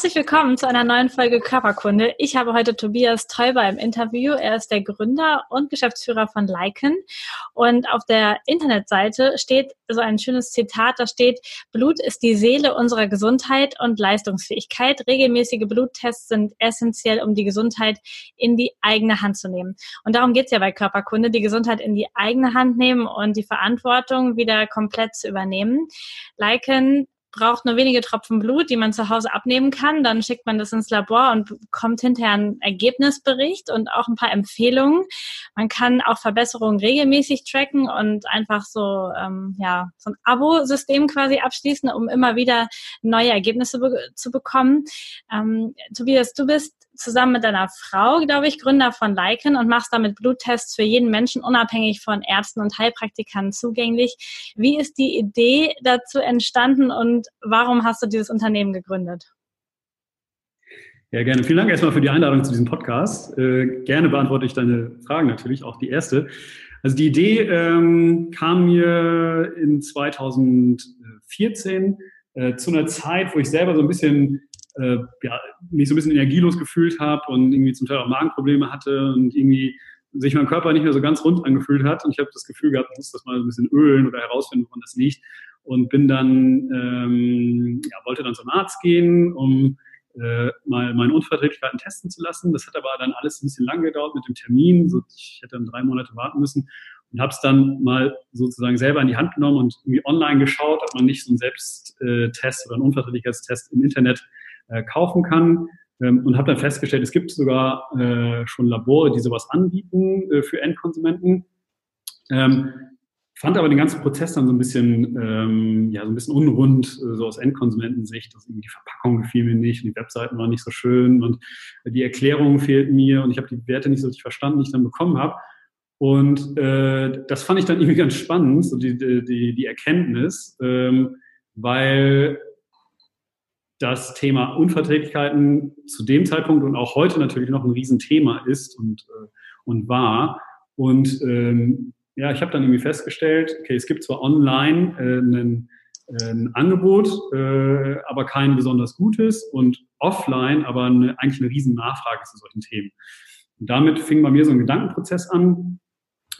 Herzlich willkommen zu einer neuen Folge Körperkunde. Ich habe heute Tobias Teuber im Interview. Er ist der Gründer und Geschäftsführer von Lycan. Und auf der Internetseite steht so ein schönes Zitat, da steht, Blut ist die Seele unserer Gesundheit und Leistungsfähigkeit. Regelmäßige Bluttests sind essentiell, um die Gesundheit in die eigene Hand zu nehmen. Und darum geht es ja bei Körperkunde, die Gesundheit in die eigene Hand nehmen und die Verantwortung wieder komplett zu übernehmen. Lycan braucht nur wenige Tropfen Blut, die man zu Hause abnehmen kann. Dann schickt man das ins Labor und bekommt hinterher einen Ergebnisbericht und auch ein paar Empfehlungen. Man kann auch Verbesserungen regelmäßig tracken und einfach so, ähm, ja, so ein Abo-System quasi abschließen, um immer wieder neue Ergebnisse be zu bekommen. Ähm, Tobias, du bist zusammen mit deiner Frau, glaube ich, Gründer von Lycan und machst damit Bluttests für jeden Menschen unabhängig von Ärzten und Heilpraktikern zugänglich. Wie ist die Idee dazu entstanden und warum hast du dieses Unternehmen gegründet? Ja, gerne. Vielen Dank erstmal für die Einladung zu diesem Podcast. Äh, gerne beantworte ich deine Fragen natürlich, auch die erste. Also die Idee ähm, kam mir in 2014 äh, zu einer Zeit, wo ich selber so ein bisschen äh, ja, mich so ein bisschen energielos gefühlt habe und irgendwie zum Teil auch Magenprobleme hatte und irgendwie sich mein Körper nicht mehr so ganz rund angefühlt hat. Und ich habe das Gefühl gehabt, ich muss das mal so ein bisschen ölen oder herausfinden, woran das liegt. Und bin dann, ähm, ja, wollte dann zum Arzt gehen, um äh, mal meine Unverträglichkeiten testen zu lassen. Das hat aber dann alles ein bisschen lang gedauert mit dem Termin. So, ich hätte dann drei Monate warten müssen und habe es dann mal sozusagen selber in die Hand genommen und irgendwie online geschaut, ob man nicht so einen Selbsttest oder einen Unverträglichkeitstest im Internet äh, kaufen kann. Ähm, und habe dann festgestellt, es gibt sogar äh, schon Labore, die sowas anbieten äh, für Endkonsumenten. Ähm, fand aber den ganzen Prozess dann so ein bisschen, ähm, ja, so ein bisschen unrund, so aus Endkonsumentensicht. irgendwie die Verpackung gefiel mir nicht und die Webseiten waren nicht so schön und die Erklärungen fehlten mir und ich habe die Werte nicht so richtig verstanden, die ich dann bekommen habe. Und äh, das fand ich dann irgendwie ganz spannend, so die, die, die Erkenntnis, ähm, weil das Thema Unverträglichkeiten zu dem Zeitpunkt und auch heute natürlich noch ein Riesenthema ist und, äh, und war. Und ähm, ja, ich habe dann irgendwie festgestellt, okay, es gibt zwar online äh, ein, äh, ein Angebot, äh, aber kein besonders gutes und offline aber eine, eigentlich eine riesen Nachfrage zu solchen Themen. Und damit fing bei mir so ein Gedankenprozess an,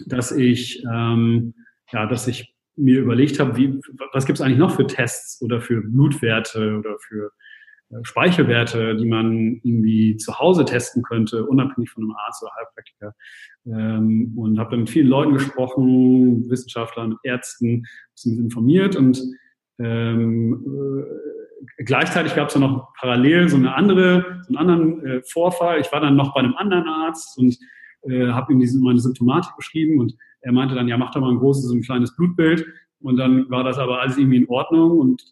dass ich, ähm, ja, dass ich mir überlegt habe, wie, was gibt es eigentlich noch für Tests oder für Blutwerte oder für äh, Speichelwerte, die man irgendwie zu Hause testen könnte, unabhängig von einem Arzt oder Heilpraktiker. Ähm, und habe dann mit vielen Leuten gesprochen, Wissenschaftlern, mit Ärzten, bisschen informiert und ähm, äh, gleichzeitig gab es dann noch parallel so eine andere, so einen anderen äh, Vorfall. Ich war dann noch bei einem anderen Arzt und äh, habe ihm diese, meine Symptomatik beschrieben und er meinte dann, ja, mach doch mal ein großes, so ein kleines Blutbild. Und dann war das aber alles irgendwie in Ordnung und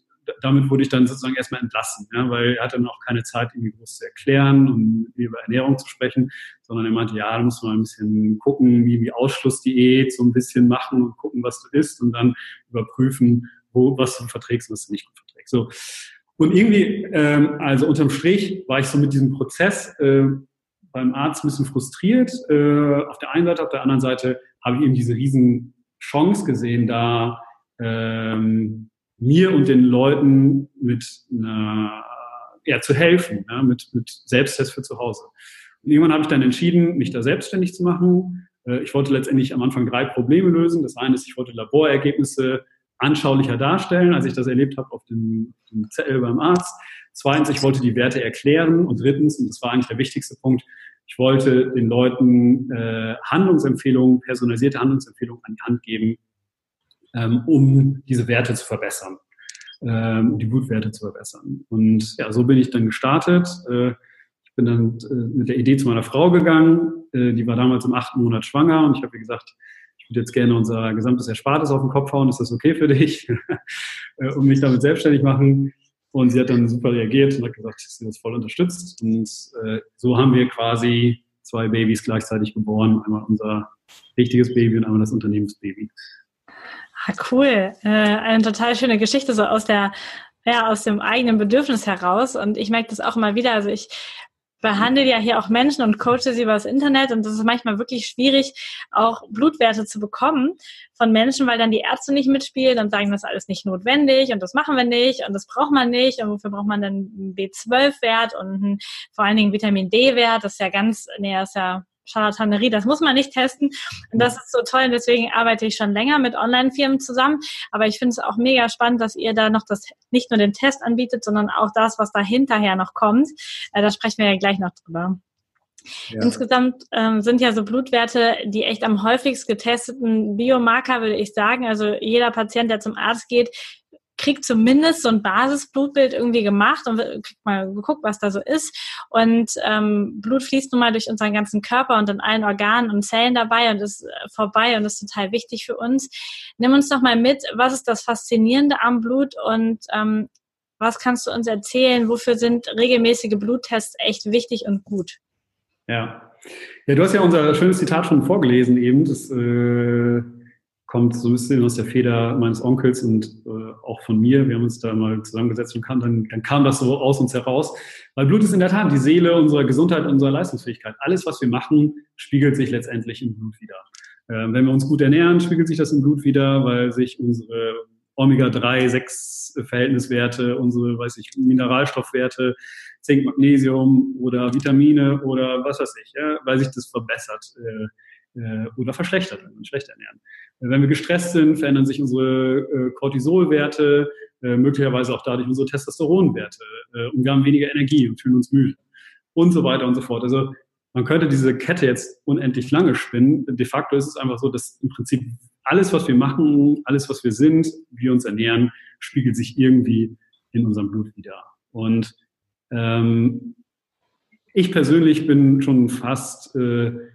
damit wurde ich dann sozusagen erstmal entlassen, ja, weil er hatte dann auch keine Zeit, irgendwie groß zu erklären und über Ernährung zu sprechen, sondern er meinte, ja, da muss man ein bisschen gucken, wie die Ausschlussdiät so ein bisschen machen und gucken, was du isst und dann überprüfen, wo, was du verträgst und was du nicht gut verträgst. So. Und irgendwie, ähm, also unterm Strich war ich so mit diesem Prozess äh, beim Arzt ein bisschen frustriert. Äh, auf der einen Seite, auf der anderen Seite habe ich eben diese riesen Chance gesehen, da ähm, mir und den Leuten mit einer, ja, zu helfen, ja, mit, mit Selbsttest für zu Hause. Und irgendwann habe ich dann entschieden, mich da selbstständig zu machen. Äh, ich wollte letztendlich am Anfang drei Probleme lösen. Das eine ist, ich wollte Laborergebnisse anschaulicher darstellen, als ich das erlebt habe auf dem, dem Zettel beim Arzt. Zweitens, ich wollte die Werte erklären. Und drittens, und das war eigentlich der wichtigste Punkt, ich wollte den Leuten äh, Handlungsempfehlungen, personalisierte Handlungsempfehlungen an die Hand geben, ähm, um diese Werte zu verbessern, ähm, die Blutwerte zu verbessern. Und ja, so bin ich dann gestartet. Äh, ich bin dann äh, mit der Idee zu meiner Frau gegangen. Äh, die war damals im achten Monat schwanger und ich habe ihr gesagt, ich würde jetzt gerne unser gesamtes Erspartes auf den Kopf hauen. Ist das okay für dich? äh, und mich damit selbstständig machen. Und sie hat dann super reagiert und hat gesagt, sie das voll unterstützt. Und äh, so haben wir quasi zwei Babys gleichzeitig geboren. Einmal unser richtiges Baby und einmal das Unternehmensbaby. Ah, cool. Äh, eine total schöne Geschichte, so aus der ja, aus dem eigenen Bedürfnis heraus. Und ich merke das auch immer wieder. Also ich behandle ja hier auch Menschen und coache sie über das Internet und das ist manchmal wirklich schwierig, auch Blutwerte zu bekommen von Menschen, weil dann die Ärzte nicht mitspielen und sagen, das ist alles nicht notwendig und das machen wir nicht und das braucht man nicht und wofür braucht man dann einen B12-Wert und einen, vor allen Dingen Vitamin D-Wert, das ist ja ganz, nee, das ist ja Charlatanerie, das muss man nicht testen. Und das ist so toll und deswegen arbeite ich schon länger mit Online-Firmen zusammen. Aber ich finde es auch mega spannend, dass ihr da noch das, nicht nur den Test anbietet, sondern auch das, was da hinterher noch kommt. Äh, da sprechen wir ja gleich noch drüber. Ja. Insgesamt ähm, sind ja so Blutwerte die echt am häufigst getesteten Biomarker, würde ich sagen. Also jeder Patient, der zum Arzt geht, kriegt zumindest so ein Basisblutbild irgendwie gemacht und kriegt mal geguckt, was da so ist. Und ähm, Blut fließt nun mal durch unseren ganzen Körper und in allen Organen und Zellen dabei und ist äh, vorbei und ist total wichtig für uns. Nimm uns doch mal mit, was ist das Faszinierende am Blut und ähm, was kannst du uns erzählen? Wofür sind regelmäßige Bluttests echt wichtig und gut? Ja. Ja, du hast ja unser schönes Zitat schon vorgelesen eben. Das äh kommt so ein bisschen aus der Feder meines Onkels und äh, auch von mir. Wir haben uns da mal zusammengesetzt und kam, dann, dann kam das so aus uns heraus. Weil Blut ist in der Tat die Seele unserer Gesundheit, unserer Leistungsfähigkeit. Alles, was wir machen, spiegelt sich letztendlich im Blut wieder. Äh, wenn wir uns gut ernähren, spiegelt sich das im Blut wieder, weil sich unsere Omega-3-6-Verhältniswerte, unsere, weiß ich, Mineralstoffwerte, Zink, Magnesium oder Vitamine oder was weiß ich, ja, weil sich das verbessert. Äh, oder verschlechtert, wenn wir uns schlecht ernähren. Äh, wenn wir gestresst sind, verändern sich unsere äh, Cortisolwerte, äh, möglicherweise auch dadurch unsere Testosteronwerte äh, und wir haben weniger Energie und fühlen uns müde und so weiter und so fort. Also man könnte diese Kette jetzt unendlich lange spinnen. De facto ist es einfach so, dass im Prinzip alles, was wir machen, alles, was wir sind, wie wir uns ernähren, spiegelt sich irgendwie in unserem Blut wieder. Und ähm, ich persönlich bin schon fast äh, äh,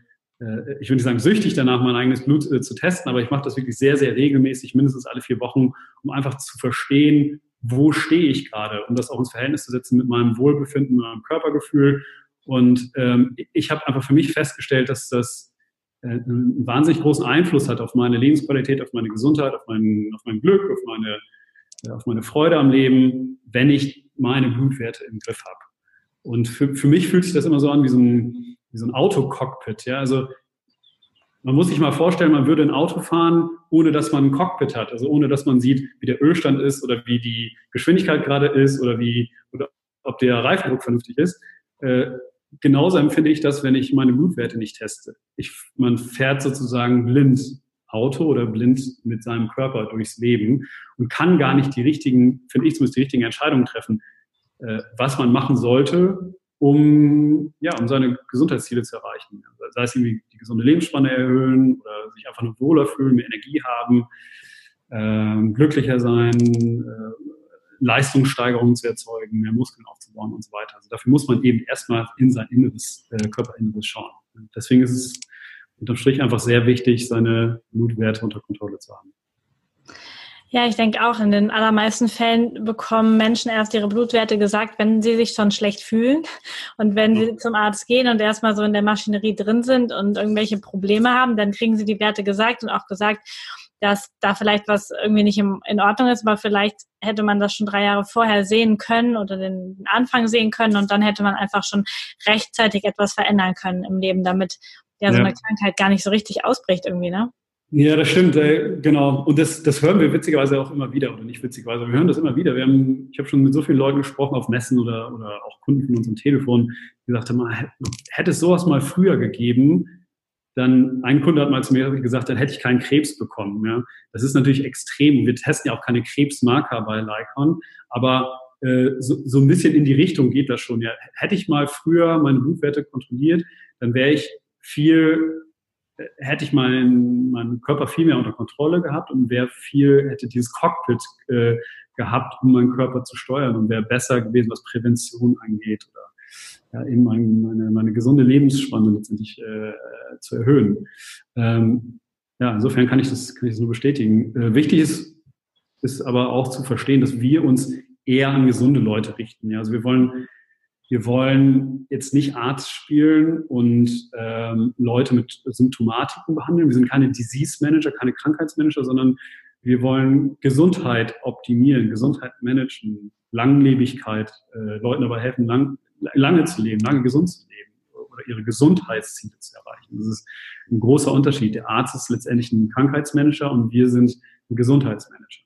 ich würde nicht sagen süchtig danach, mein eigenes Blut äh, zu testen, aber ich mache das wirklich sehr, sehr regelmäßig, mindestens alle vier Wochen, um einfach zu verstehen, wo stehe ich gerade, um das auch ins Verhältnis zu setzen mit meinem Wohlbefinden, mit meinem Körpergefühl. Und ähm, ich habe einfach für mich festgestellt, dass das äh, einen wahnsinnig großen Einfluss hat auf meine Lebensqualität, auf meine Gesundheit, auf mein, auf mein Glück, auf meine, äh, auf meine Freude am Leben, wenn ich meine Blutwerte im Griff habe. Und für, für mich fühlt sich das immer so an wie so ein, wie so ein Autocockpit. Ja? Also man muss sich mal vorstellen, man würde ein Auto fahren, ohne dass man ein Cockpit hat, also ohne dass man sieht, wie der Ölstand ist oder wie die Geschwindigkeit gerade ist oder wie oder ob der Reifendruck vernünftig ist. Äh, genauso empfinde ich das, wenn ich meine Blutwerte nicht teste. Ich, man fährt sozusagen blind Auto oder blind mit seinem Körper durchs Leben und kann gar nicht die richtigen, finde ich zumindest die richtigen Entscheidungen treffen, äh, was man machen sollte, um, ja, um seine Gesundheitsziele zu erreichen. Sei es irgendwie die gesunde Lebensspanne erhöhen oder sich einfach nur wohler fühlen, mehr Energie haben, äh, glücklicher sein, äh, Leistungssteigerungen zu erzeugen, mehr Muskeln aufzubauen und so weiter. Also dafür muss man eben erstmal in sein inneres, äh, Körperinneres schauen. Deswegen ist es unterm Strich einfach sehr wichtig, seine Blutwerte unter Kontrolle zu haben. Ja, ich denke auch, in den allermeisten Fällen bekommen Menschen erst ihre Blutwerte gesagt, wenn sie sich schon schlecht fühlen. Und wenn sie zum Arzt gehen und erstmal so in der Maschinerie drin sind und irgendwelche Probleme haben, dann kriegen sie die Werte gesagt und auch gesagt, dass da vielleicht was irgendwie nicht in Ordnung ist, aber vielleicht hätte man das schon drei Jahre vorher sehen können oder den Anfang sehen können und dann hätte man einfach schon rechtzeitig etwas verändern können im Leben, damit ja so eine Krankheit gar nicht so richtig ausbricht irgendwie, ne? Ja, das stimmt, äh, genau. Und das, das hören wir witzigerweise auch immer wieder, oder nicht witzigerweise, wir hören das immer wieder. Wir haben, ich habe schon mit so vielen Leuten gesprochen auf Messen oder, oder auch Kunden von unserem Telefon, die gesagt haben, hätte es sowas mal früher gegeben, dann ein Kunde hat mal zu mir gesagt, dann hätte ich keinen Krebs bekommen. Ja. Das ist natürlich extrem. Wir testen ja auch keine Krebsmarker bei Lycon, aber äh, so, so ein bisschen in die Richtung geht das schon. Ja. Hätte ich mal früher meine Blutwerte kontrolliert, dann wäre ich viel hätte ich meinen, meinen Körper viel mehr unter Kontrolle gehabt und wäre viel, hätte dieses Cockpit äh, gehabt, um meinen Körper zu steuern und wäre besser gewesen, was Prävention angeht oder ja, eben meine, meine, gesunde Lebensspanne letztendlich äh, zu erhöhen. Ähm, ja, insofern kann ich das, kann ich das nur bestätigen. Äh, wichtig ist, ist aber auch zu verstehen, dass wir uns eher an gesunde Leute richten. Ja, also wir wollen wir wollen jetzt nicht Arzt spielen und ähm, Leute mit Symptomatiken behandeln. Wir sind keine Disease Manager, keine Krankheitsmanager, sondern wir wollen Gesundheit optimieren, Gesundheit managen, Langlebigkeit, äh, Leuten dabei helfen, lang, lange zu leben, lange gesund zu leben oder ihre Gesundheitsziele zu erreichen. Das ist ein großer Unterschied. Der Arzt ist letztendlich ein Krankheitsmanager und wir sind ein Gesundheitsmanager.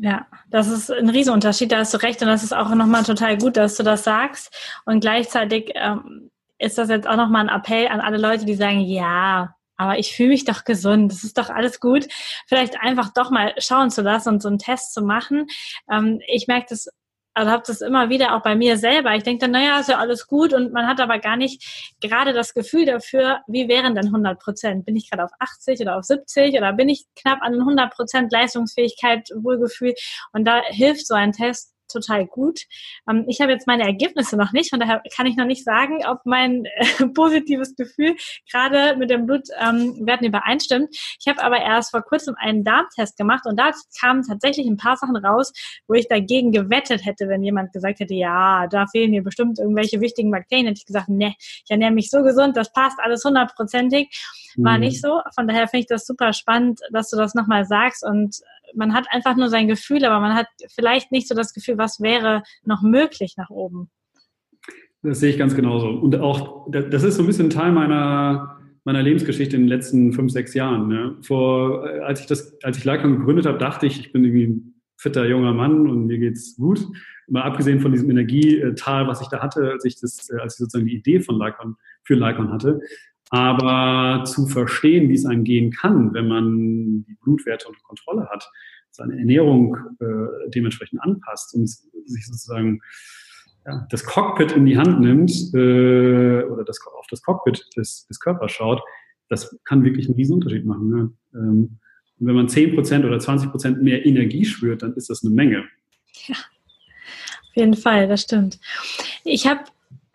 Ja, das ist ein Riesenunterschied, da hast du recht und das ist auch nochmal total gut, dass du das sagst und gleichzeitig ähm, ist das jetzt auch nochmal ein Appell an alle Leute, die sagen, ja, aber ich fühle mich doch gesund, das ist doch alles gut. Vielleicht einfach doch mal schauen zu lassen und so einen Test zu machen. Ähm, ich merke das also habe das immer wieder auch bei mir selber. Ich denke dann, naja, ist ja alles gut und man hat aber gar nicht gerade das Gefühl dafür, wie wären denn 100 Prozent? Bin ich gerade auf 80 oder auf 70 oder bin ich knapp an 100 Prozent Leistungsfähigkeit, Wohlgefühl? Und da hilft so ein Test total gut. Ähm, ich habe jetzt meine Ergebnisse noch nicht, von daher kann ich noch nicht sagen, ob mein äh, positives Gefühl gerade mit dem Blutwerten ähm, übereinstimmt. Ich habe aber erst vor kurzem einen Darmtest gemacht und da kamen tatsächlich ein paar Sachen raus, wo ich dagegen gewettet hätte, wenn jemand gesagt hätte, ja, da fehlen mir bestimmt irgendwelche wichtigen Bakterien, hätte ich gesagt, ne, ich ernähre mich so gesund, das passt alles hundertprozentig. War mhm. nicht so. Von daher finde ich das super spannend, dass du das nochmal sagst und man hat einfach nur sein Gefühl, aber man hat vielleicht nicht so das Gefühl, was wäre noch möglich nach oben. Das sehe ich ganz genauso. Und auch, das ist so ein bisschen Teil meiner, meiner Lebensgeschichte in den letzten fünf, sechs Jahren. Ne? Vor, äh, als ich das, als ich Lycon gegründet habe, dachte ich, ich bin irgendwie ein fitter junger Mann und mir geht's gut. Mal abgesehen von diesem Energietal, was ich da hatte, als ich das, äh, als ich sozusagen die Idee von Lycon, für Lycon hatte. Aber zu verstehen, wie es einem gehen kann, wenn man die Blutwerte unter Kontrolle hat, seine Ernährung äh, dementsprechend anpasst und sich sozusagen ja, das Cockpit in die Hand nimmt äh, oder das, auf das Cockpit des, des Körpers schaut, das kann wirklich einen riesen Unterschied machen. Ne? Ähm, und wenn man 10% oder 20% mehr Energie spürt, dann ist das eine Menge. Ja, auf jeden Fall, das stimmt. Ich habe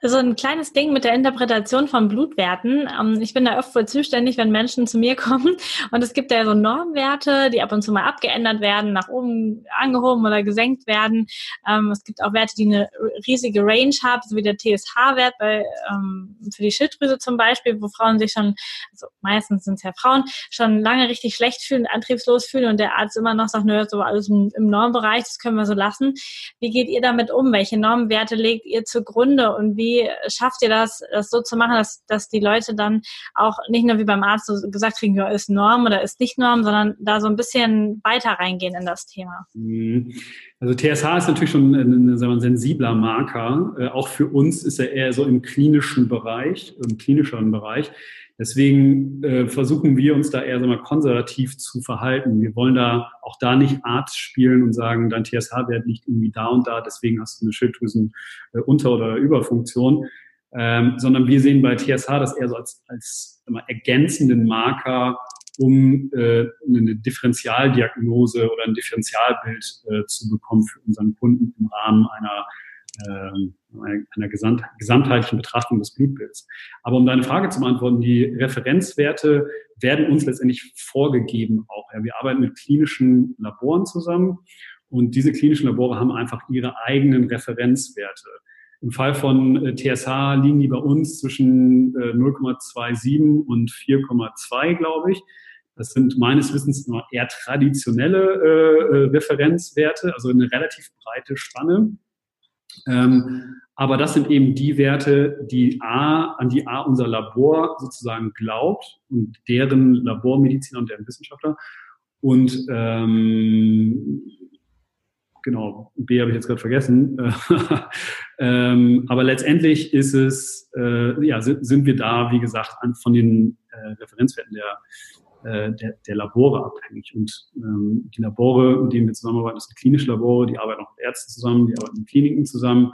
so ein kleines Ding mit der Interpretation von Blutwerten. Ähm, ich bin da oft wohl zuständig, wenn Menschen zu mir kommen. Und es gibt ja so Normwerte, die ab und zu mal abgeändert werden, nach oben angehoben oder gesenkt werden. Ähm, es gibt auch Werte, die eine riesige Range haben, so wie der TSH-Wert ähm, für die Schilddrüse zum Beispiel, wo Frauen sich schon, also meistens sind es ja Frauen, schon lange richtig schlecht fühlen, antriebslos fühlen und der Arzt immer noch sagt, nö, so alles im Normbereich, das können wir so lassen. Wie geht ihr damit um? Welche Normwerte legt ihr zugrunde und wie wie schafft ihr das, das so zu machen, dass, dass die Leute dann auch nicht nur wie beim Arzt so gesagt kriegen, ja, ist Norm oder ist nicht Norm, sondern da so ein bisschen weiter reingehen in das Thema? Mhm. Also TSH ist natürlich schon ein, sagen wir, sensibler Marker. Äh, auch für uns ist er eher so im klinischen Bereich, im klinischeren Bereich. Deswegen äh, versuchen wir uns da eher so mal konservativ zu verhalten. Wir wollen da auch da nicht Arzt spielen und sagen, dein TSH-Wert liegt irgendwie da und da, deswegen hast du eine Schilddrüsen-Unter- äh, oder Überfunktion. Ähm, sondern wir sehen bei TSH das eher so als, als mal, ergänzenden Marker, um äh, eine Differentialdiagnose oder ein Differentialbild äh, zu bekommen für unseren Kunden im Rahmen einer einer Gesamt, gesamtheitlichen Betrachtung des Blutbilds. Aber um deine Frage zu beantworten, die Referenzwerte werden uns letztendlich vorgegeben auch. Ja, wir arbeiten mit klinischen Laboren zusammen und diese klinischen Labore haben einfach ihre eigenen Referenzwerte. Im Fall von äh, TSH liegen die bei uns zwischen 0,27 äh, und 4,2, glaube ich. Das sind meines Wissens nur eher traditionelle äh, Referenzwerte, also eine relativ breite Spanne. Ähm, aber das sind eben die Werte, die A, an die A unser Labor sozusagen glaubt und deren Labormediziner und deren Wissenschaftler. Und ähm, genau, B habe ich jetzt gerade vergessen. ähm, aber letztendlich ist es, äh, ja, sind, sind wir da, wie gesagt, an, von den äh, Referenzwerten der äh, der, der Labore abhängig. Und ähm, die Labore, mit denen wir zusammenarbeiten, das sind klinische Labore, die arbeiten auch mit Ärzten zusammen, die arbeiten mit Kliniken zusammen.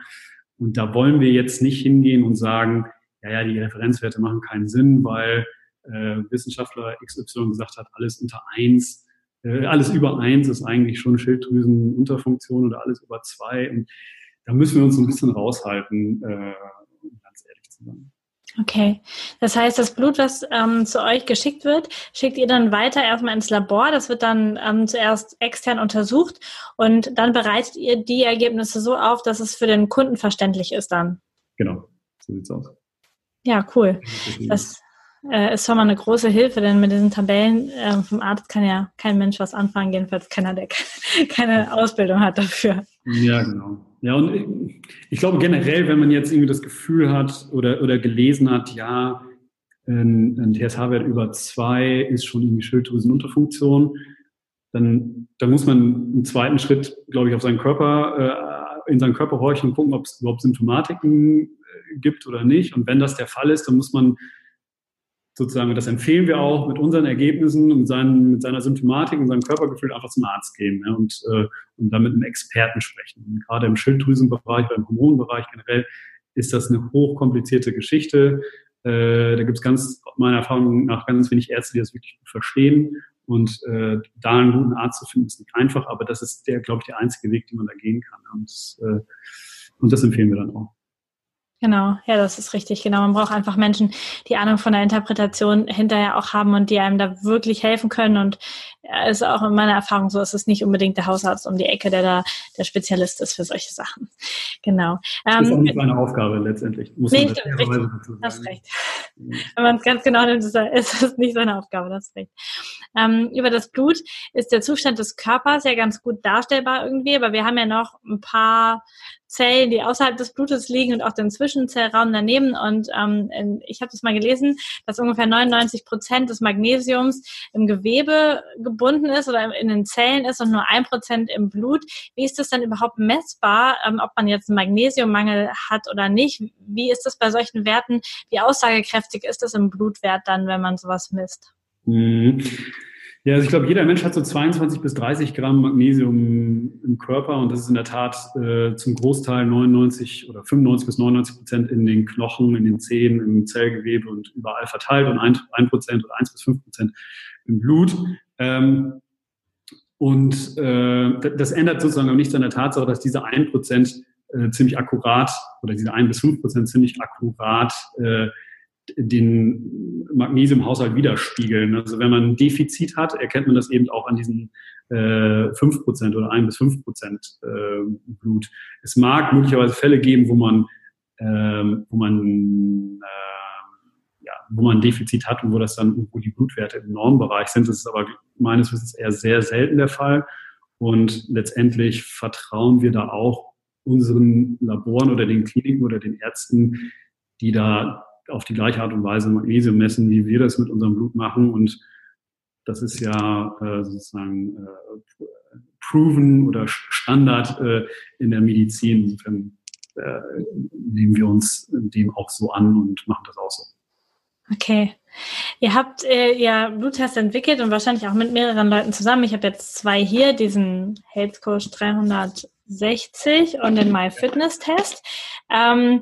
Und da wollen wir jetzt nicht hingehen und sagen, ja, ja, die Referenzwerte machen keinen Sinn, weil äh, Wissenschaftler XY gesagt hat, alles unter eins, äh, alles über eins ist eigentlich schon Schilddrüsenunterfunktion oder alles über zwei. Und da müssen wir uns so ein bisschen raushalten, äh, ganz ehrlich zu sein. Okay, das heißt, das Blut, was ähm, zu euch geschickt wird, schickt ihr dann weiter erstmal ins Labor. Das wird dann ähm, zuerst extern untersucht und dann bereitet ihr die Ergebnisse so auf, dass es für den Kunden verständlich ist dann. Genau, so sieht's aus. Ja, cool. Das äh, ist schon mal eine große Hilfe, denn mit diesen Tabellen äh, vom Arzt kann ja kein Mensch was anfangen, jedenfalls keiner, der keine Ausbildung hat dafür. Ja, genau. Ja, und ich glaube generell, wenn man jetzt irgendwie das Gefühl hat oder, oder gelesen hat, ja, ein, ein TSH-Wert über zwei ist schon irgendwie Schilddrüsenunterfunktion, dann, dann muss man im zweiten Schritt, glaube ich, auf seinen Körper, äh, in seinen Körper horchen und gucken, ob es überhaupt Symptomatiken äh, gibt oder nicht. Und wenn das der Fall ist, dann muss man sozusagen, das empfehlen wir auch mit unseren Ergebnissen und seinen, mit seiner Symptomatik und seinem Körpergefühl einfach zum Arzt gehen ja, und, äh, und dann mit einem Experten sprechen. Und gerade im Schilddrüsenbereich, beim Hormonbereich generell ist das eine hochkomplizierte Geschichte. Äh, da gibt es ganz, meiner Erfahrung nach, ganz wenig Ärzte, die das wirklich gut verstehen. Und äh, da einen guten Arzt zu finden, ist nicht einfach, aber das ist der, glaube ich, der einzige Weg, den man da gehen kann. Und, äh, und das empfehlen wir dann auch. Genau, ja, das ist richtig. Genau, man braucht einfach Menschen, die Ahnung von der Interpretation hinterher auch haben und die einem da wirklich helfen können. Und es ist auch in meiner Erfahrung so, es ist nicht unbedingt der Hausarzt um die Ecke, der da der Spezialist ist für solche Sachen. Genau. Das ist auch ähm, nicht meine Aufgabe letztendlich. Muss nee, man das richtig, hast recht. Wenn man es ganz genau nimmt, ist es nicht seine Aufgabe, das ist recht. Ähm, über das Blut ist der Zustand des Körpers ja ganz gut darstellbar irgendwie, aber wir haben ja noch ein paar Zellen, die außerhalb des Blutes liegen und auch den Zwischenzellraum daneben. Und ähm, ich habe das mal gelesen, dass ungefähr 99 Prozent des Magnesiums im Gewebe gebunden ist oder in den Zellen ist und nur ein Prozent im Blut. Wie ist das dann überhaupt messbar, ähm, ob man jetzt einen Magnesiummangel hat oder nicht? Wie ist das bei solchen Werten? Wie aussagekräftig ist das im Blutwert dann, wenn man sowas misst? Mhm. Ja, also ich glaube, jeder Mensch hat so 22 bis 30 Gramm Magnesium im Körper und das ist in der Tat äh, zum Großteil 99 oder 95 bis 99 Prozent in den Knochen, in den Zähnen, im Zellgewebe und überall verteilt und ein, ein Prozent oder eins bis fünf Prozent im Blut. Ähm, und äh, das ändert sozusagen auch nichts an der Tatsache, dass diese ein Prozent äh, ziemlich akkurat oder diese ein bis fünf Prozent ziemlich akkurat äh, den Magnesiumhaushalt widerspiegeln. Also wenn man ein Defizit hat, erkennt man das eben auch an diesen äh, 5% oder 1 bis 5% äh, Blut. Es mag möglicherweise Fälle geben, wo man, äh, wo man äh, ja, wo man ein Defizit hat und wo das dann, wo die Blutwerte im Normbereich sind. Das ist aber meines Wissens eher sehr selten der Fall. Und letztendlich vertrauen wir da auch unseren Laboren oder den Kliniken oder den Ärzten, die da auf die gleiche Art und Weise Magnesium messen, wie wir das mit unserem Blut machen. Und das ist ja äh, sozusagen äh, proven oder Standard äh, in der Medizin. Insofern äh, nehmen wir uns dem auch so an und machen das auch so. Okay. Ihr habt äh, ja Bluttest entwickelt und wahrscheinlich auch mit mehreren Leuten zusammen. Ich habe jetzt zwei hier, diesen Health Coach 360 und den MyFitness-Test. Ähm,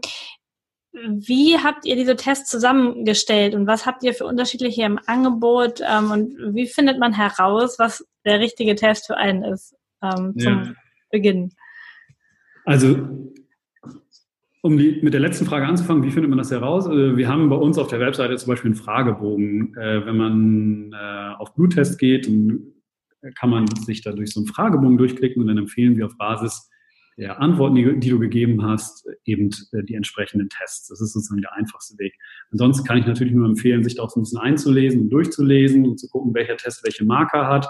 wie habt ihr diese Tests zusammengestellt und was habt ihr für unterschiedliche im Angebot ähm, und wie findet man heraus, was der richtige Test für einen ist ähm, zum ja. Beginn? Also um die, mit der letzten Frage anzufangen, wie findet man das heraus? Also, wir haben bei uns auf der Webseite zum Beispiel einen Fragebogen. Äh, wenn man äh, auf Bluttest geht, dann kann man sich da durch so einen Fragebogen durchklicken und dann empfehlen wir auf Basis der Antworten, die, die, du gegeben hast, eben äh, die entsprechenden Tests. Das ist sozusagen der einfachste Weg. Ansonsten kann ich natürlich nur empfehlen, sich da auch so ein bisschen einzulesen und durchzulesen und zu gucken, welcher Test welche Marker hat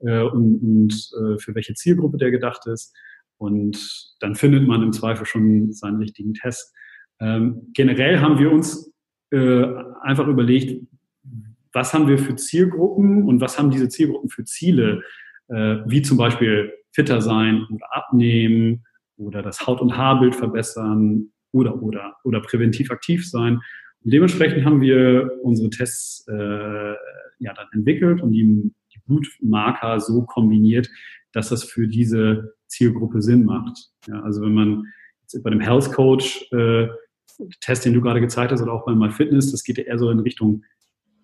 äh, und, und äh, für welche Zielgruppe der gedacht ist. Und dann findet man im Zweifel schon seinen richtigen Test. Ähm, generell haben wir uns äh, einfach überlegt, was haben wir für Zielgruppen und was haben diese Zielgruppen für Ziele, äh, wie zum Beispiel fitter sein oder abnehmen oder das Haut- und Haarbild verbessern oder, oder, oder präventiv aktiv sein. Und dementsprechend haben wir unsere Tests äh, ja dann entwickelt und die, die Blutmarker so kombiniert, dass das für diese Zielgruppe Sinn macht. Ja, also wenn man jetzt bei dem Health Coach äh, Test, den du gerade gezeigt hast, oder auch bei MyFitness, das geht eher so in Richtung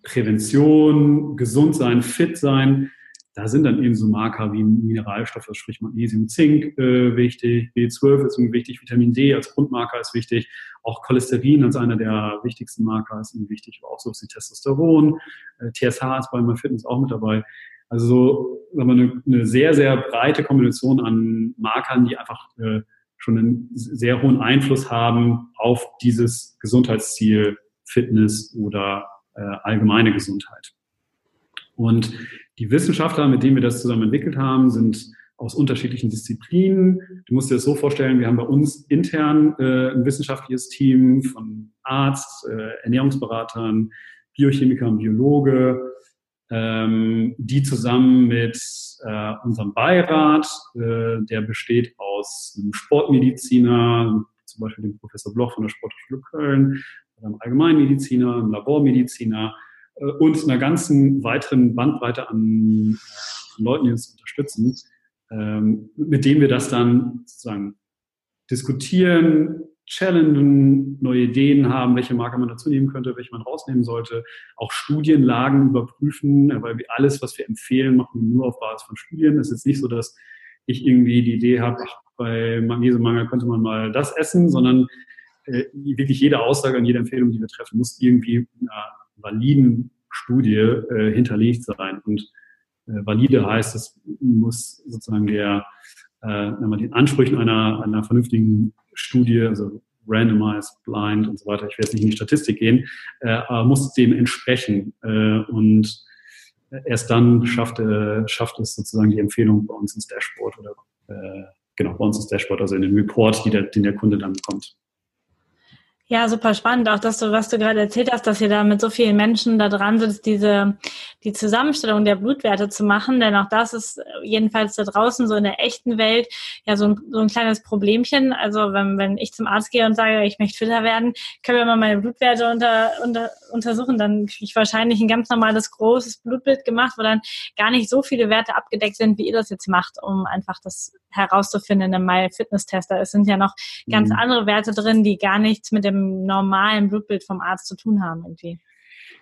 Prävention, gesund sein, fit sein. Da sind dann eben so Marker wie Mineralstoffe, sprich Magnesium, Zink äh, wichtig, B12 ist wichtig, Vitamin D als Grundmarker ist wichtig, auch Cholesterin als einer der wichtigsten Marker ist wichtig, aber auch so die Testosteron, äh, TSH ist bei meinem Fitness auch mit dabei. Also so sagen wir, eine, eine sehr, sehr breite Kombination an Markern, die einfach äh, schon einen sehr hohen Einfluss haben auf dieses Gesundheitsziel Fitness oder äh, allgemeine Gesundheit. Und die Wissenschaftler, mit denen wir das zusammen entwickelt haben, sind aus unterschiedlichen Disziplinen. Du musst dir das so vorstellen, wir haben bei uns intern äh, ein wissenschaftliches Team von Arzt, äh, Ernährungsberatern, Biochemikern, Biologe, ähm, die zusammen mit äh, unserem Beirat, äh, der besteht aus einem Sportmediziner, zum Beispiel dem Professor Bloch von der Sporthochschule Köln, einem Allgemeinmediziner, einem Labormediziner, und einer ganzen weiteren Bandbreite an, äh, an Leuten, die uns unterstützen, ähm, mit denen wir das dann sozusagen diskutieren, challengen, neue Ideen haben, welche Marke man dazu nehmen könnte, welche man rausnehmen sollte, auch Studienlagen überprüfen, äh, weil wir alles, was wir empfehlen, machen wir nur auf Basis von Studien. Es ist jetzt nicht so, dass ich irgendwie die Idee habe, ach, bei Magnesiummangel könnte man mal das essen, sondern äh, wirklich jede Aussage und jede Empfehlung, die wir treffen, muss irgendwie einer validen Studie äh, hinterlegt sein. Und äh, valide heißt, es muss sozusagen der, äh, den Ansprüchen einer, einer vernünftigen Studie, also randomized, blind und so weiter, ich werde jetzt nicht in die Statistik gehen, äh, aber muss dem entsprechen. Äh, und erst dann schafft, äh, schafft es sozusagen die Empfehlung bei uns ins Dashboard oder äh, genau bei uns ins Dashboard, also in den Report, die der, den der Kunde dann bekommt. Ja, super spannend. Auch dass du, was du gerade erzählt hast, dass ihr da mit so vielen Menschen da dran sitzt, diese, die Zusammenstellung der Blutwerte zu machen. Denn auch das ist jedenfalls da draußen so in der echten Welt ja so ein, so ein kleines Problemchen. Also wenn, wenn ich zum Arzt gehe und sage, ich möchte fitter werden, können wir mal meine Blutwerte unter, unter, untersuchen, dann kriege ich wahrscheinlich ein ganz normales großes Blutbild gemacht, wo dann gar nicht so viele Werte abgedeckt sind, wie ihr das jetzt macht, um einfach das herauszufinden in einem My-Fitness-Tester. Es sind ja noch ganz mhm. andere Werte drin, die gar nichts mit dem normalen Blutbild vom Arzt zu tun haben irgendwie.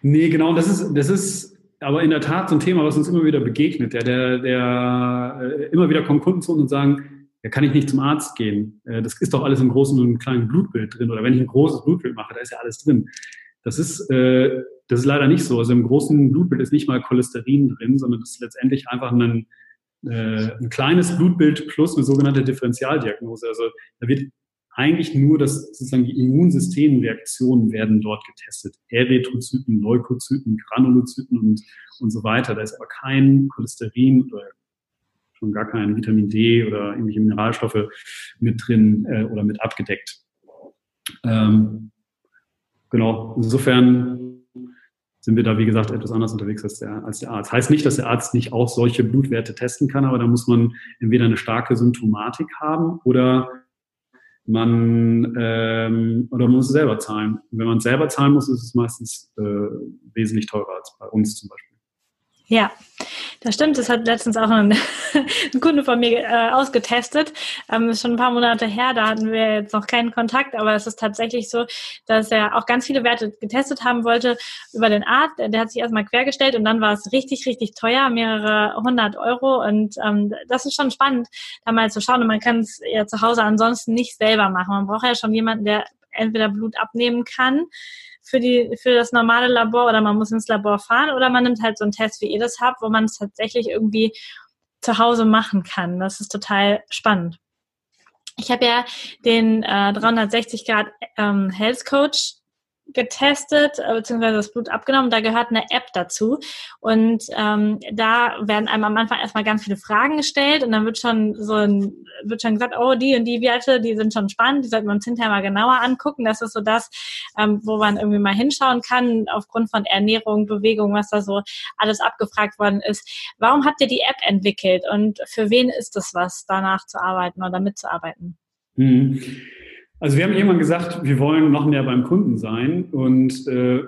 Nee, genau, das ist, das ist aber in der Tat so ein Thema, was uns immer wieder begegnet. Der, der, der äh, immer wieder kommen Kunden zu uns und sagen, ja, kann ich nicht zum Arzt gehen. Äh, das ist doch alles im großen und kleinen Blutbild drin. Oder wenn ich ein großes Blutbild mache, da ist ja alles drin. Das ist, äh, das ist leider nicht so. Also im großen Blutbild ist nicht mal Cholesterin drin, sondern das ist letztendlich einfach ein, ein kleines Blutbild plus eine sogenannte Differentialdiagnose. Also da wird eigentlich nur das, sozusagen die Immunsystemreaktionen werden dort getestet. Erythrozyten, Leukozyten, Granulozyten und, und so weiter. Da ist aber kein Cholesterin oder schon gar kein Vitamin D oder irgendwelche Mineralstoffe mit drin äh, oder mit abgedeckt. Ähm, genau, insofern sind wir da, wie gesagt, etwas anders unterwegs als der, als der Arzt. Heißt nicht, dass der Arzt nicht auch solche Blutwerte testen kann, aber da muss man entweder eine starke Symptomatik haben oder man ähm, oder man muss selber zahlen. Wenn man selber zahlen muss, ist es meistens äh, wesentlich teurer als bei uns zum Beispiel. Ja, das stimmt. Das hat letztens auch ein, ein Kunde von mir äh, ausgetestet. Ähm, ist schon ein paar Monate her. Da hatten wir jetzt noch keinen Kontakt, aber es ist tatsächlich so, dass er auch ganz viele Werte getestet haben wollte über den Arzt. Der, hat sich erstmal quergestellt und dann war es richtig, richtig teuer, mehrere hundert Euro. Und ähm, das ist schon spannend, da mal zu schauen. Und man kann es ja zu Hause ansonsten nicht selber machen. Man braucht ja schon jemanden, der entweder Blut abnehmen kann für, die, für das normale Labor oder man muss ins Labor fahren oder man nimmt halt so einen Test, wie ihr das habt, wo man es tatsächlich irgendwie zu Hause machen kann. Das ist total spannend. Ich habe ja den äh, 360 Grad ähm, Health Coach getestet, äh, beziehungsweise das Blut abgenommen. Da gehört eine App dazu. Und ähm, da werden einem am Anfang erstmal ganz viele Fragen gestellt und dann wird schon so ein, wird schon gesagt, oh, die und die Werte, die sind schon spannend, die sollten wir uns hinterher mal genauer angucken. Das ist so das, ähm, wo man irgendwie mal hinschauen kann, aufgrund von Ernährung, Bewegung, was da so alles abgefragt worden ist. Warum habt ihr die App entwickelt und für wen ist es was, danach zu arbeiten oder mitzuarbeiten? Mhm. Also wir haben irgendwann gesagt, wir wollen noch mehr beim Kunden sein und äh,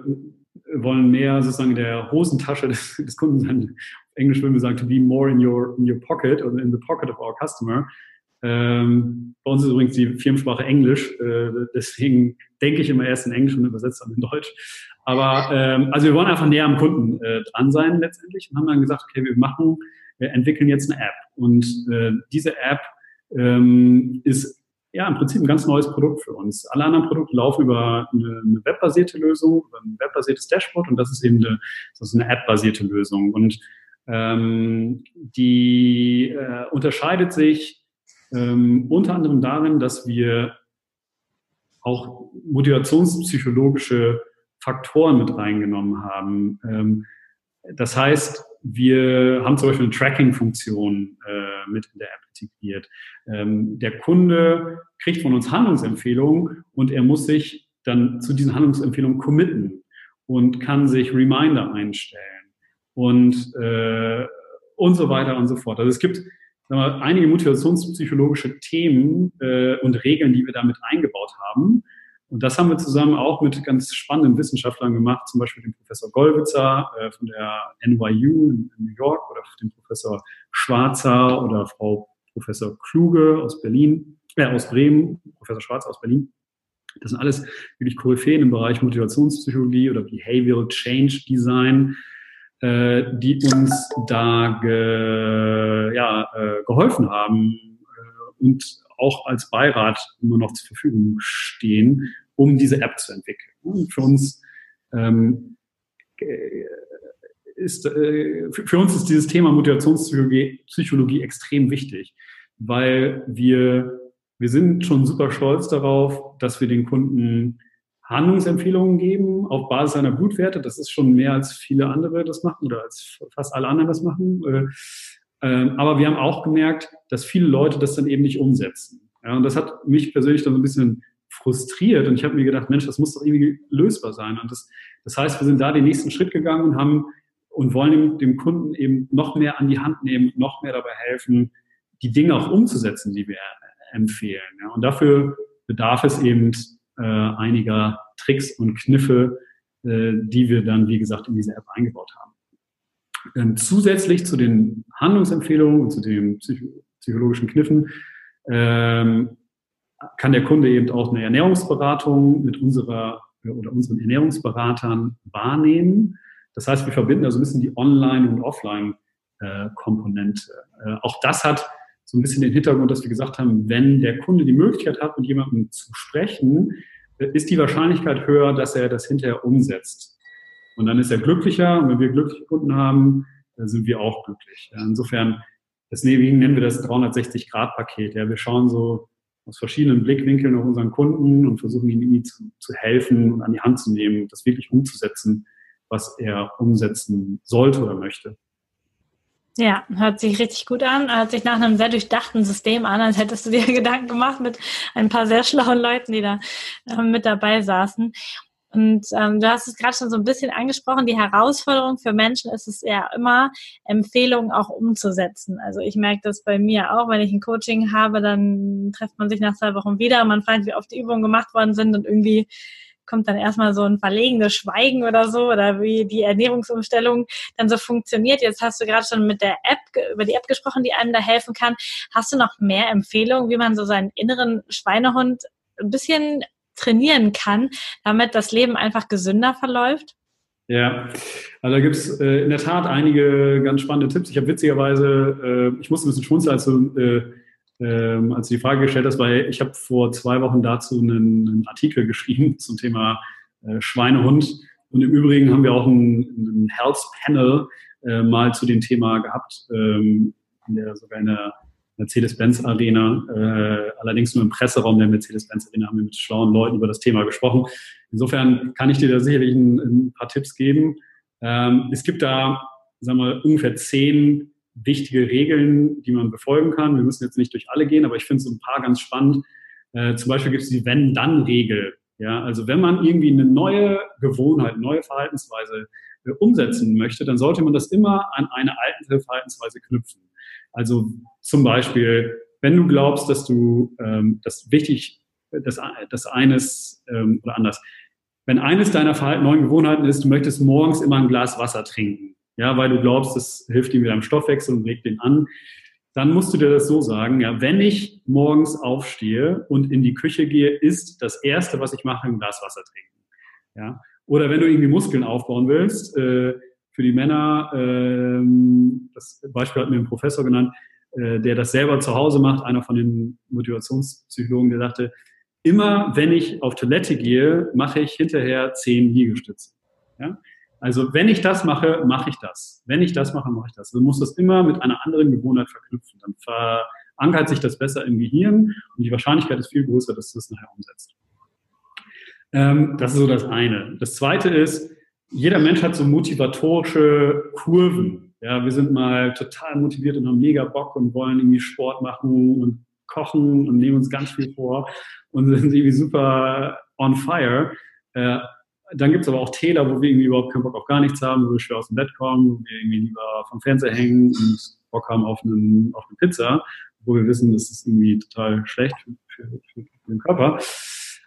wollen mehr sozusagen in der Hosentasche des, des Kunden sein. Englisch würden wir sagen, to be more in your, in your pocket or in the pocket of our customer. Ähm, bei uns ist übrigens die Firmensprache Englisch, äh, deswegen denke ich immer erst in Englisch und übersetze dann in Deutsch. Aber ähm, also wir wollen einfach näher am Kunden äh, dran sein letztendlich und haben dann gesagt, okay, wir machen wir entwickeln jetzt eine App. Und äh, diese App ähm, ist ja im Prinzip ein ganz neues Produkt für uns. Alle anderen Produkte laufen über eine, eine webbasierte Lösung, über ein webbasiertes Dashboard und das ist eben eine, das ist eine App-basierte Lösung. Und ähm, die äh, unterscheidet sich ähm, unter anderem darin, dass wir auch motivationspsychologische Faktoren mit reingenommen haben. Ähm, das heißt, wir haben zum Beispiel eine Tracking-Funktion äh, mit in der App integriert. Ähm, der Kunde kriegt von uns Handlungsempfehlungen und er muss sich dann zu diesen Handlungsempfehlungen committen und kann sich Reminder einstellen und, äh, und so weiter und so fort. Also es gibt sagen wir, einige motivationspsychologische Themen äh, und Regeln, die wir damit eingebaut haben. Und das haben wir zusammen auch mit ganz spannenden Wissenschaftlern gemacht, zum Beispiel dem Professor Gollwitzer äh, von der NYU in, in, New York oder dem Professor Schwarzer oder Frau Professor Kluge aus Berlin, äh, aus Bremen, Professor Schwarzer aus Berlin. Das sind alles wirklich Koryphäen im Bereich Motivationspsychologie oder Behavioral Change Design, äh, die uns da ge, ja, äh, geholfen haben äh, und auch als Beirat immer noch zur Verfügung stehen, um diese App zu entwickeln. Für uns ähm, äh, ist, äh, für, für, uns ist dieses Thema Motivationspsychologie Psychologie extrem wichtig, weil wir, wir sind schon super stolz darauf, dass wir den Kunden Handlungsempfehlungen geben auf Basis seiner Blutwerte. Das ist schon mehr als viele andere das machen oder als fast alle anderen das machen. Äh, ähm, aber wir haben auch gemerkt, dass viele Leute das dann eben nicht umsetzen. Und das hat mich persönlich dann so ein bisschen frustriert und ich habe mir gedacht, Mensch, das muss doch irgendwie lösbar sein. Und das, das heißt, wir sind da den nächsten Schritt gegangen und haben und wollen dem, dem Kunden eben noch mehr an die Hand nehmen, noch mehr dabei helfen, die Dinge auch umzusetzen, die wir empfehlen. Ja, und dafür bedarf es eben äh, einiger Tricks und Kniffe, äh, die wir dann, wie gesagt, in diese App eingebaut haben. Ähm, zusätzlich zu den Handlungsempfehlungen und zu den psychologischen Kniffen ähm, kann der Kunde eben auch eine Ernährungsberatung mit unserer oder unseren Ernährungsberatern wahrnehmen. Das heißt, wir verbinden also ein bisschen die Online- und Offline-Komponente. Äh, auch das hat so ein bisschen den Hintergrund, dass wir gesagt haben, wenn der Kunde die Möglichkeit hat, mit jemandem zu sprechen, äh, ist die Wahrscheinlichkeit höher, dass er das hinterher umsetzt. Und dann ist er glücklicher. Und wenn wir glückliche Kunden haben, dann sind wir auch glücklich. Insofern, deswegen nennen wir das 360-Grad-Paket. Ja, wir schauen so aus verschiedenen Blickwinkeln auf unseren Kunden und versuchen ihm zu, zu helfen und an die Hand zu nehmen, das wirklich umzusetzen, was er umsetzen sollte oder möchte. Ja, hört sich richtig gut an. Hört sich nach einem sehr durchdachten System an, als hättest du dir Gedanken gemacht mit ein paar sehr schlauen Leuten, die da äh, mit dabei saßen. Und ähm, du hast es gerade schon so ein bisschen angesprochen, die Herausforderung für Menschen ist es ja immer, Empfehlungen auch umzusetzen. Also ich merke das bei mir auch, wenn ich ein Coaching habe, dann trifft man sich nach zwei Wochen wieder und man fragt, wie oft die Übungen gemacht worden sind und irgendwie kommt dann erstmal so ein verlegenes Schweigen oder so oder wie die Ernährungsumstellung dann so funktioniert. Jetzt hast du gerade schon mit der App, über die App gesprochen, die einem da helfen kann. Hast du noch mehr Empfehlungen, wie man so seinen inneren Schweinehund ein bisschen trainieren kann, damit das Leben einfach gesünder verläuft? Ja, also da gibt es äh, in der Tat einige ganz spannende Tipps. Ich habe witzigerweise, äh, ich musste ein bisschen schmunzeln, als du äh, ähm, als du die Frage gestellt hast, weil ich habe vor zwei Wochen dazu einen, einen Artikel geschrieben zum Thema äh, Schweinehund. Und im Übrigen haben wir auch ein, ein Health Panel äh, mal zu dem Thema gehabt, ähm, in der, sogar in der Mercedes-Benz Arena, äh, allerdings nur im Presseraum der Mercedes-Benz Arena haben wir mit schlauen Leuten über das Thema gesprochen. Insofern kann ich dir da sicherlich ein, ein paar Tipps geben. Ähm, es gibt da, sagen wir, ungefähr zehn wichtige Regeln, die man befolgen kann. Wir müssen jetzt nicht durch alle gehen, aber ich finde so ein paar ganz spannend. Äh, zum Beispiel gibt es die Wenn-Dann-Regel. Ja, also wenn man irgendwie eine neue Gewohnheit, neue Verhaltensweise äh, umsetzen möchte, dann sollte man das immer an eine alte Verhaltensweise knüpfen. Also zum Beispiel, wenn du glaubst, dass du ähm, das wichtig, dass, dass eines ähm, oder anders, wenn eines deiner neuen Gewohnheiten ist, du möchtest morgens immer ein Glas Wasser trinken, ja, weil du glaubst, das hilft ihm wieder im Stoffwechsel und regt den an, dann musst du dir das so sagen, ja, wenn ich morgens aufstehe und in die Küche gehe, ist das Erste, was ich mache, ein Glas Wasser trinken. Ja? Oder wenn du irgendwie Muskeln aufbauen willst, äh, für die Männer, ähm, das Beispiel hat mir ein Professor genannt, äh, der das selber zu Hause macht, einer von den Motivationspsychologen, der sagte, immer wenn ich auf Toilette gehe, mache ich hinterher zehn Liegestütze. Ja? Also wenn ich das mache, mache ich das. Wenn ich das mache, mache ich das. Du musst das immer mit einer anderen Gewohnheit verknüpfen. Dann verankert sich das besser im Gehirn und die Wahrscheinlichkeit ist viel größer, dass du das nachher umsetzt. Ähm, das ist so das eine. Das zweite ist, jeder Mensch hat so motivatorische Kurven. Ja, wir sind mal total motiviert und haben mega Bock und wollen irgendwie Sport machen und kochen und nehmen uns ganz viel vor und sind irgendwie super on fire. Äh, dann gibt es aber auch Täler, wo wir irgendwie überhaupt keinen Bock auf gar nichts haben, wo wir schwer aus dem Bett kommen, wo wir irgendwie lieber vom Fernseher hängen und Bock haben auf, einen, auf eine Pizza, wo wir wissen, das ist irgendwie total schlecht für, für, für den Körper.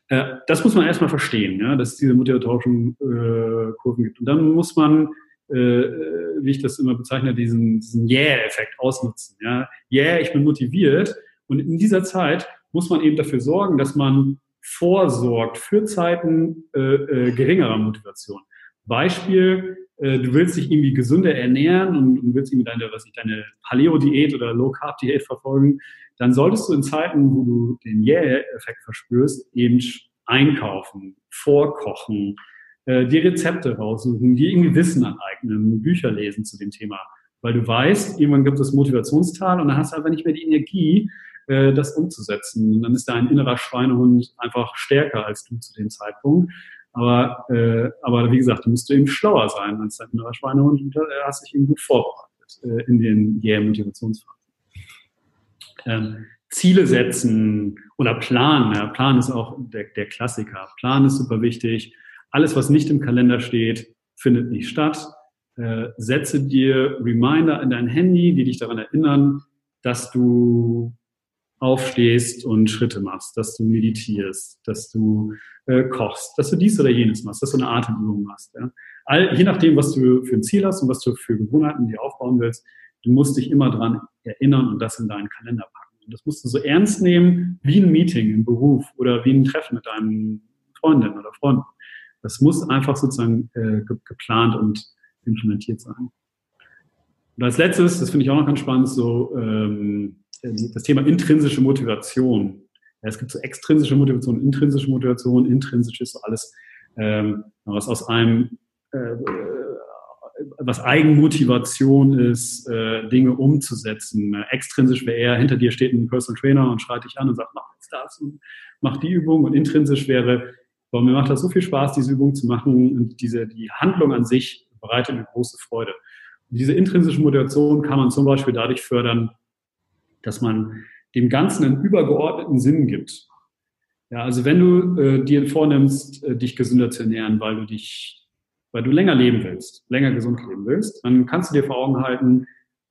Äh, das muss man erstmal verstehen, ja, dass es diese motivatorischen äh, Kurven gibt. Und dann muss man, äh, wie ich das immer bezeichne, diesen, diesen Yeah-Effekt ausnutzen. Ja. Yeah, ich bin motiviert. Und in dieser Zeit muss man eben dafür sorgen, dass man vorsorgt für Zeiten äh, äh, geringerer Motivation. Beispiel, äh, du willst dich irgendwie gesünder ernähren und, und willst irgendwie deine, was ich, deine Paleo-Diät oder Low-Carb-Diät verfolgen, dann solltest du in Zeiten, wo du den Yeah-Effekt verspürst, eben einkaufen, vorkochen, äh, die Rezepte raussuchen, die irgendwie Wissen aneignen, Bücher lesen zu dem Thema. Weil du weißt, irgendwann gibt es Motivationstal und dann hast du aber nicht mehr die Energie, äh, das umzusetzen. Und dann ist dein innerer Schweinehund einfach stärker als du zu dem Zeitpunkt. Aber, äh, aber wie gesagt, du musst eben schlauer sein als dein innerer Schweinehund und äh, hast dich eben gut vorbereitet äh, in den Yeah-Motivationsphasen. Ähm, Ziele setzen oder planen. Ja, Plan ist auch der, der Klassiker. Plan ist super wichtig. Alles, was nicht im Kalender steht, findet nicht statt. Äh, setze dir Reminder in dein Handy, die dich daran erinnern, dass du aufstehst und Schritte machst, dass du meditierst, dass du äh, kochst, dass du dies oder jenes machst, dass du eine Atemübung machst. Ja. All, je nachdem, was du für ein Ziel hast und was du für Gewohnheiten dir aufbauen willst, du musst dich immer dran erinnern und das in deinen Kalender packen. Und das musst du so ernst nehmen wie ein Meeting im Beruf oder wie ein Treffen mit deinen Freundinnen oder Freunden. Das muss einfach sozusagen äh, geplant und implementiert sein. Und als letztes, das finde ich auch noch ganz spannend, so ähm, das Thema intrinsische Motivation. Ja, es gibt so extrinsische Motivation, intrinsische Motivation, intrinsisch ist so alles, ähm, was aus einem äh, was Eigenmotivation ist, äh, Dinge umzusetzen. Extrinsisch wäre eher, hinter dir steht ein Personal Trainer und schreit dich an und sagt, mach jetzt das und mach die Übung. Und intrinsisch wäre, boah, mir macht das so viel Spaß, diese Übung zu machen und diese, die Handlung an sich bereitet mir große Freude. Und diese intrinsische Motivation kann man zum Beispiel dadurch fördern, dass man dem Ganzen einen übergeordneten Sinn gibt. Ja, also wenn du äh, dir vornimmst, äh, dich gesünder zu ernähren, weil du dich weil du länger leben willst, länger gesund leben willst, dann kannst du dir vor Augen halten,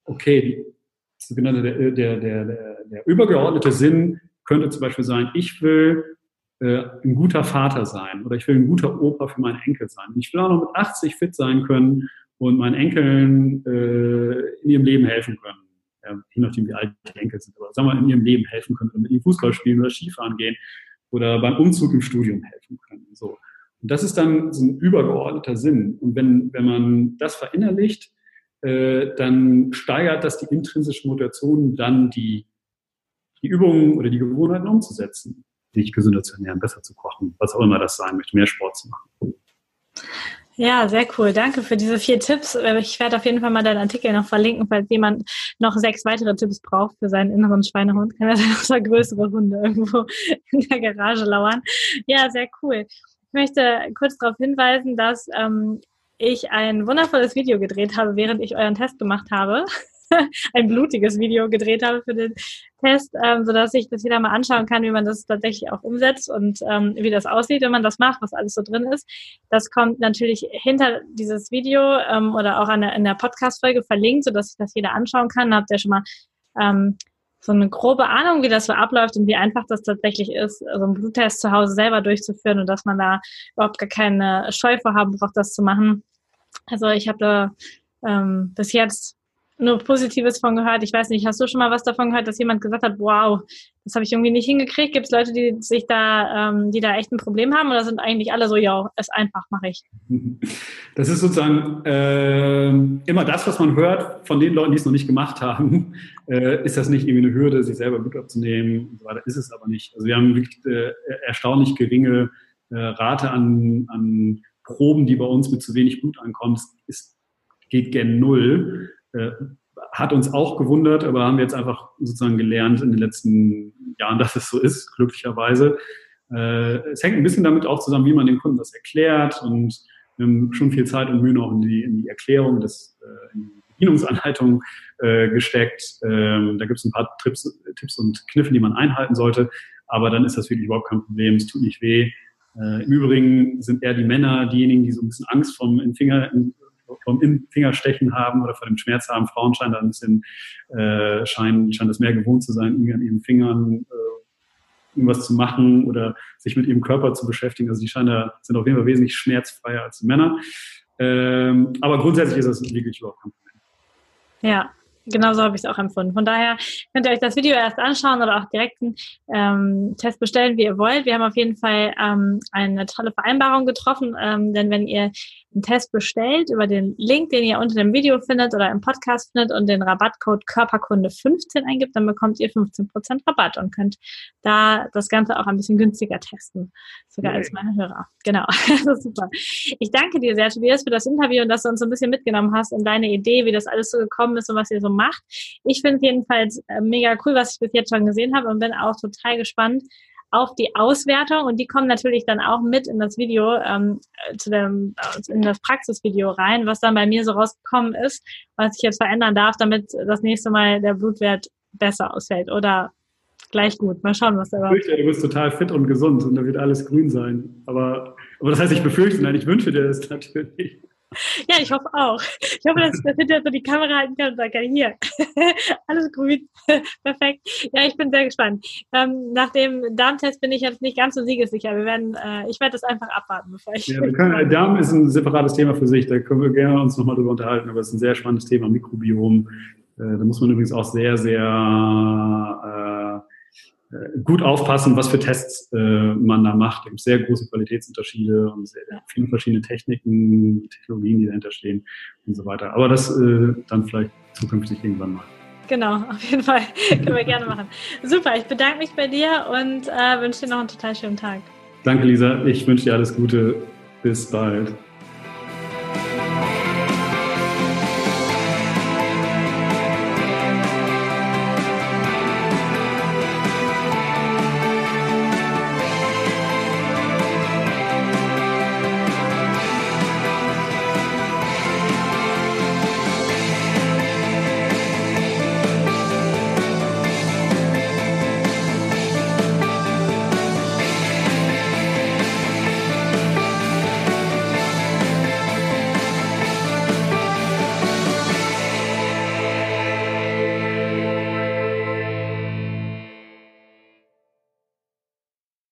okay, der, der, der, der übergeordnete Sinn könnte zum Beispiel sein, ich will äh, ein guter Vater sein oder ich will ein guter Opa für meinen Enkel sein. Ich will auch noch mit 80 fit sein können und meinen Enkeln äh, in ihrem Leben helfen können. Ja, je nachdem, wie alt die Enkel sind, aber sagen wir, in ihrem Leben helfen können, mit ihnen Fußball spielen oder Skifahren gehen oder beim Umzug im Studium helfen können. So. Und das ist dann so ein übergeordneter Sinn. Und wenn, wenn man das verinnerlicht, äh, dann steigert das die intrinsische Motivation, dann die, die Übungen oder die Gewohnheiten umzusetzen, sich gesünder zu ernähren, besser zu kochen, was auch immer das sein möchte, mehr Sport zu machen. Ja, sehr cool. Danke für diese vier Tipps. Äh, ich werde auf jeden Fall mal deinen Artikel noch verlinken, falls jemand noch sechs weitere Tipps braucht für seinen inneren Schweinehund. Kann er noch größere Hunde irgendwo in der Garage lauern. Ja, sehr cool möchte kurz darauf hinweisen, dass ähm, ich ein wundervolles Video gedreht habe, während ich euren Test gemacht habe. ein blutiges Video gedreht habe für den Test, ähm, sodass ich das wieder mal anschauen kann, wie man das tatsächlich auch umsetzt und ähm, wie das aussieht, wenn man das macht, was alles so drin ist. Das kommt natürlich hinter dieses Video ähm, oder auch an der, in der Podcast-Folge verlinkt, sodass sich das jeder anschauen kann. Da habt ihr schon mal ähm, so eine grobe Ahnung, wie das so abläuft und wie einfach das tatsächlich ist, so einen Bluttest zu Hause selber durchzuführen und dass man da überhaupt gar keine Scheu vorhaben braucht, das zu machen. Also ich habe da ähm, bis jetzt nur Positives von gehört. Ich weiß nicht, hast du schon mal was davon gehört, dass jemand gesagt hat, wow, das habe ich irgendwie nicht hingekriegt? Gibt es Leute, die sich da, ähm, die da echt ein Problem haben oder sind eigentlich alle so, ja, ist einfach, mache ich? Das ist sozusagen äh, immer das, was man hört von den Leuten, die es noch nicht gemacht haben. Äh, ist das nicht irgendwie eine Hürde, sich selber Blut abzunehmen und so weiter? Ist es aber nicht. Also wir haben wirklich äh, erstaunlich geringe äh, Rate an, an Proben, die bei uns mit zu wenig Blut ankommen. Es geht gen Null. Äh, hat uns auch gewundert, aber haben wir jetzt einfach sozusagen gelernt in den letzten Jahren, dass es so ist, glücklicherweise. Äh, es hängt ein bisschen damit auch zusammen, wie man den Kunden das erklärt und wir haben schon viel Zeit und Mühe auch in die, in die Erklärung, des, äh, in die Bedienungsanleitung gesteckt. Ähm, da gibt es ein paar Trips, Tipps und Kniffe, die man einhalten sollte, aber dann ist das wirklich überhaupt kein Problem, es tut nicht weh. Im Übrigen sind eher die Männer diejenigen, die so ein bisschen Angst vom in Finger, in, vom Fingerstechen haben oder vor dem Schmerz haben. Frauen scheinen da ein bisschen, äh, scheinen, scheinen das mehr gewohnt zu sein, irgendwie an ihren Fingern äh, irgendwas zu machen oder sich mit ihrem Körper zu beschäftigen. Also die scheinen da, sind auf jeden Fall wesentlich schmerzfreier als Männer. Ähm, aber grundsätzlich ist das wirklich überhaupt kein Problem. Ja, Genauso habe ich es auch empfunden. Von daher könnt ihr euch das Video erst anschauen oder auch direkt einen ähm, Test bestellen, wie ihr wollt. Wir haben auf jeden Fall ähm, eine tolle Vereinbarung getroffen, ähm, denn wenn ihr einen Test bestellt über den Link, den ihr unter dem Video findet oder im Podcast findet und den Rabattcode Körperkunde15 eingibt, dann bekommt ihr 15% Rabatt und könnt da das Ganze auch ein bisschen günstiger testen, sogar okay. als meine Hörer. Genau, das ist super. Ich danke dir sehr, Tobias, für das Interview und dass du uns so ein bisschen mitgenommen hast in deine Idee, wie das alles so gekommen ist und was ihr so macht. Ich finde jedenfalls äh, mega cool, was ich bis jetzt schon gesehen habe und bin auch total gespannt auf die Auswertung und die kommen natürlich dann auch mit in das Video, ähm, zu dem, in das Praxisvideo rein, was dann bei mir so rausgekommen ist, was ich jetzt verändern darf, damit das nächste Mal der Blutwert besser ausfällt oder gleich gut. Mal schauen, was da überhaupt. Ich befürchte, du bist total fit und gesund und da wird alles grün sein. Aber, aber das heißt, ich befürchte, nein, ich wünsche dir das natürlich. Ja, ich hoffe auch. Ich hoffe, dass ich hinterher so die Kamera halten kann und sagen kann, hier, alles grün, perfekt. Ja, ich bin sehr gespannt. Ähm, nach dem Darmtest bin ich jetzt nicht ganz so siegessicher. Wir werden, äh, ich werde das einfach abwarten, bevor ich. Ja, wir können, Darm ist ein separates Thema für sich, da können wir gerne uns nochmal drüber unterhalten, aber es ist ein sehr spannendes Thema, Mikrobiom. Äh, da muss man übrigens auch sehr, sehr äh, äh, gut aufpassen, was für Tests äh, man da macht. Es gibt sehr große Qualitätsunterschiede und sehr viele verschiedene Techniken, Technologien, die dahinter stehen und so weiter. Aber das äh, dann vielleicht zukünftig irgendwann mal. Genau, auf jeden Fall. Können wir gerne machen. Super, ich bedanke mich bei dir und äh, wünsche dir noch einen total schönen Tag. Danke, Lisa. Ich wünsche dir alles Gute. Bis bald.